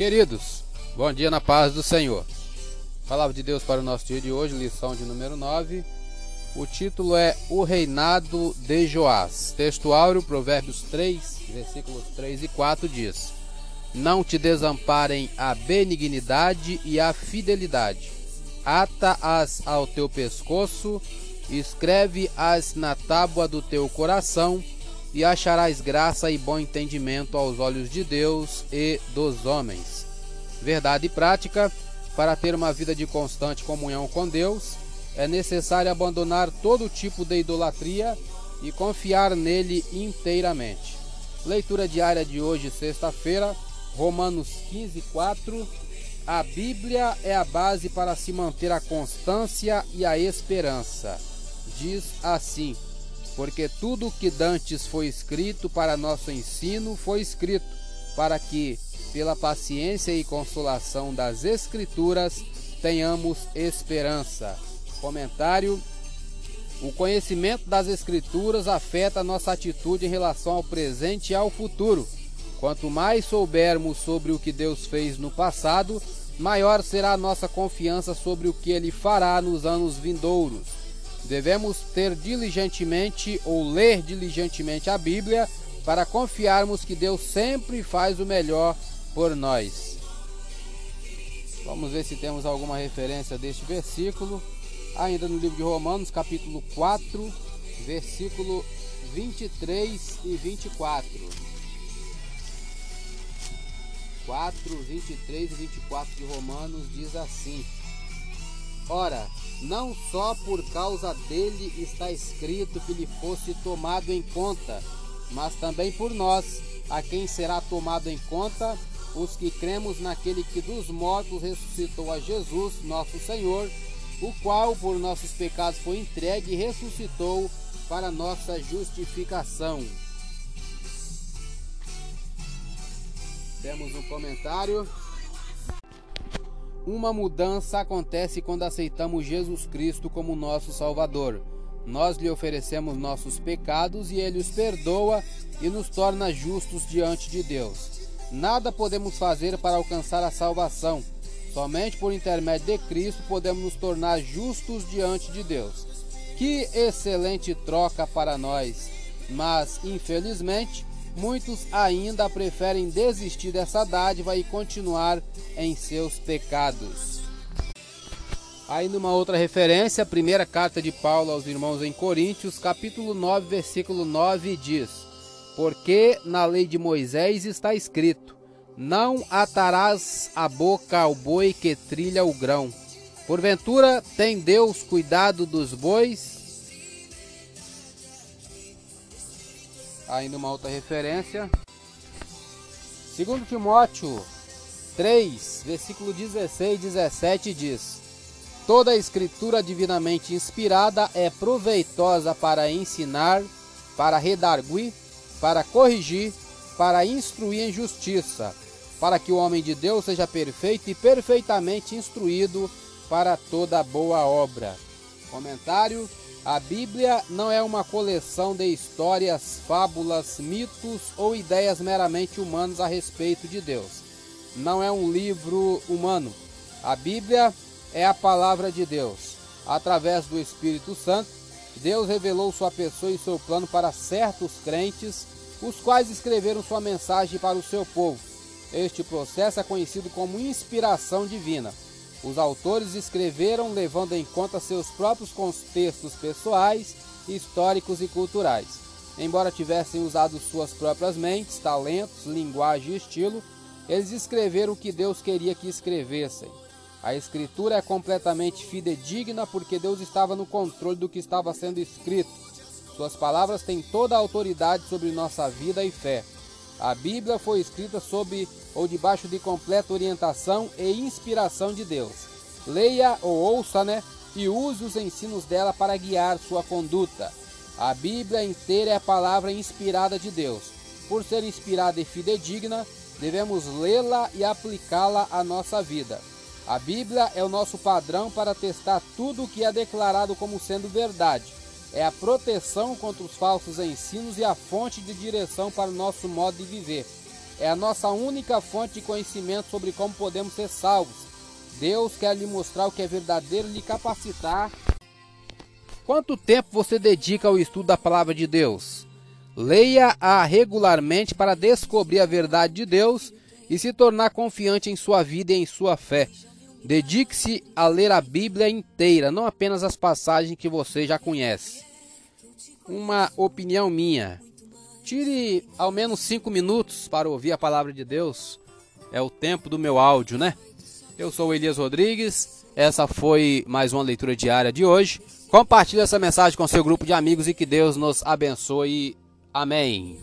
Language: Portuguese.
Queridos, bom dia na paz do Senhor. Palavra de Deus para o nosso dia de hoje, lição de número 9. O título é O Reinado de Joás. Texto áureo, Provérbios 3, versículos 3 e 4 diz: Não te desamparem a benignidade e a fidelidade. Ata-as ao teu pescoço, escreve-as na tábua do teu coração e acharás graça e bom entendimento aos olhos de Deus e dos homens. Verdade prática: para ter uma vida de constante comunhão com Deus, é necessário abandonar todo tipo de idolatria e confiar nele inteiramente. Leitura diária de hoje, sexta-feira, Romanos 15, 4. A Bíblia é a base para se manter a constância e a esperança. Diz assim: porque tudo o que dantes foi escrito para nosso ensino foi escrito para que, pela paciência e consolação das Escrituras, tenhamos esperança. Comentário: O conhecimento das Escrituras afeta nossa atitude em relação ao presente e ao futuro. Quanto mais soubermos sobre o que Deus fez no passado, maior será a nossa confiança sobre o que Ele fará nos anos vindouros. Devemos ter diligentemente ou ler diligentemente a Bíblia para confiarmos que Deus sempre faz o melhor por nós. Vamos ver se temos alguma referência deste versículo. Ainda no livro de Romanos, capítulo 4, versículo 23 e 24. 4, 23 e 24 de Romanos diz assim: Ora, não só por causa dele está escrito que lhe fosse tomado em conta, mas também por nós, a quem será tomado em conta, os que cremos naquele que dos mortos ressuscitou a Jesus, nosso Senhor, o qual por nossos pecados foi entregue e ressuscitou para nossa justificação. Temos um comentário. Uma mudança acontece quando aceitamos Jesus Cristo como nosso Salvador. Nós lhe oferecemos nossos pecados e ele os perdoa e nos torna justos diante de Deus. Nada podemos fazer para alcançar a salvação. Somente por intermédio de Cristo podemos nos tornar justos diante de Deus. Que excelente troca para nós! Mas, infelizmente, muitos ainda preferem desistir dessa dádiva e continuar em seus pecados. Aí numa outra referência, a primeira carta de Paulo aos irmãos em Coríntios, capítulo 9, versículo 9 diz: Porque na lei de Moisés está escrito: Não atarás a boca ao boi que trilha o grão. Porventura tem Deus cuidado dos bois ainda uma outra referência. Segundo Timóteo 3, versículo 16 e 17 diz: Toda a escritura divinamente inspirada é proveitosa para ensinar, para redarguir, para corrigir, para instruir em justiça, para que o homem de Deus seja perfeito e perfeitamente instruído para toda boa obra. Comentário a Bíblia não é uma coleção de histórias, fábulas, mitos ou ideias meramente humanas a respeito de Deus. Não é um livro humano. A Bíblia é a palavra de Deus. Através do Espírito Santo, Deus revelou sua pessoa e seu plano para certos crentes, os quais escreveram sua mensagem para o seu povo. Este processo é conhecido como inspiração divina. Os autores escreveram levando em conta seus próprios contextos pessoais, históricos e culturais. Embora tivessem usado suas próprias mentes, talentos, linguagem e estilo, eles escreveram o que Deus queria que escrevessem. A escritura é completamente fidedigna porque Deus estava no controle do que estava sendo escrito. Suas palavras têm toda a autoridade sobre nossa vida e fé. A Bíblia foi escrita sob ou debaixo de completa orientação e inspiração de Deus. Leia ou ouça, né? E use os ensinos dela para guiar sua conduta. A Bíblia inteira é a palavra inspirada de Deus. Por ser inspirada e fidedigna, devemos lê-la e aplicá-la à nossa vida. A Bíblia é o nosso padrão para testar tudo o que é declarado como sendo verdade é a proteção contra os falsos ensinos e a fonte de direção para o nosso modo de viver. é a nossa única fonte de conhecimento sobre como podemos ser salvos. Deus quer lhe mostrar o que é verdadeiro e lhe capacitar. Quanto tempo você dedica ao estudo da palavra de Deus? Leia-a regularmente para descobrir a verdade de Deus e se tornar confiante em sua vida e em sua fé. Dedique-se a ler a Bíblia inteira, não apenas as passagens que você já conhece. Uma opinião minha: tire ao menos cinco minutos para ouvir a palavra de Deus. É o tempo do meu áudio, né? Eu sou Elias Rodrigues. Essa foi mais uma leitura diária de hoje. Compartilhe essa mensagem com seu grupo de amigos e que Deus nos abençoe. Amém.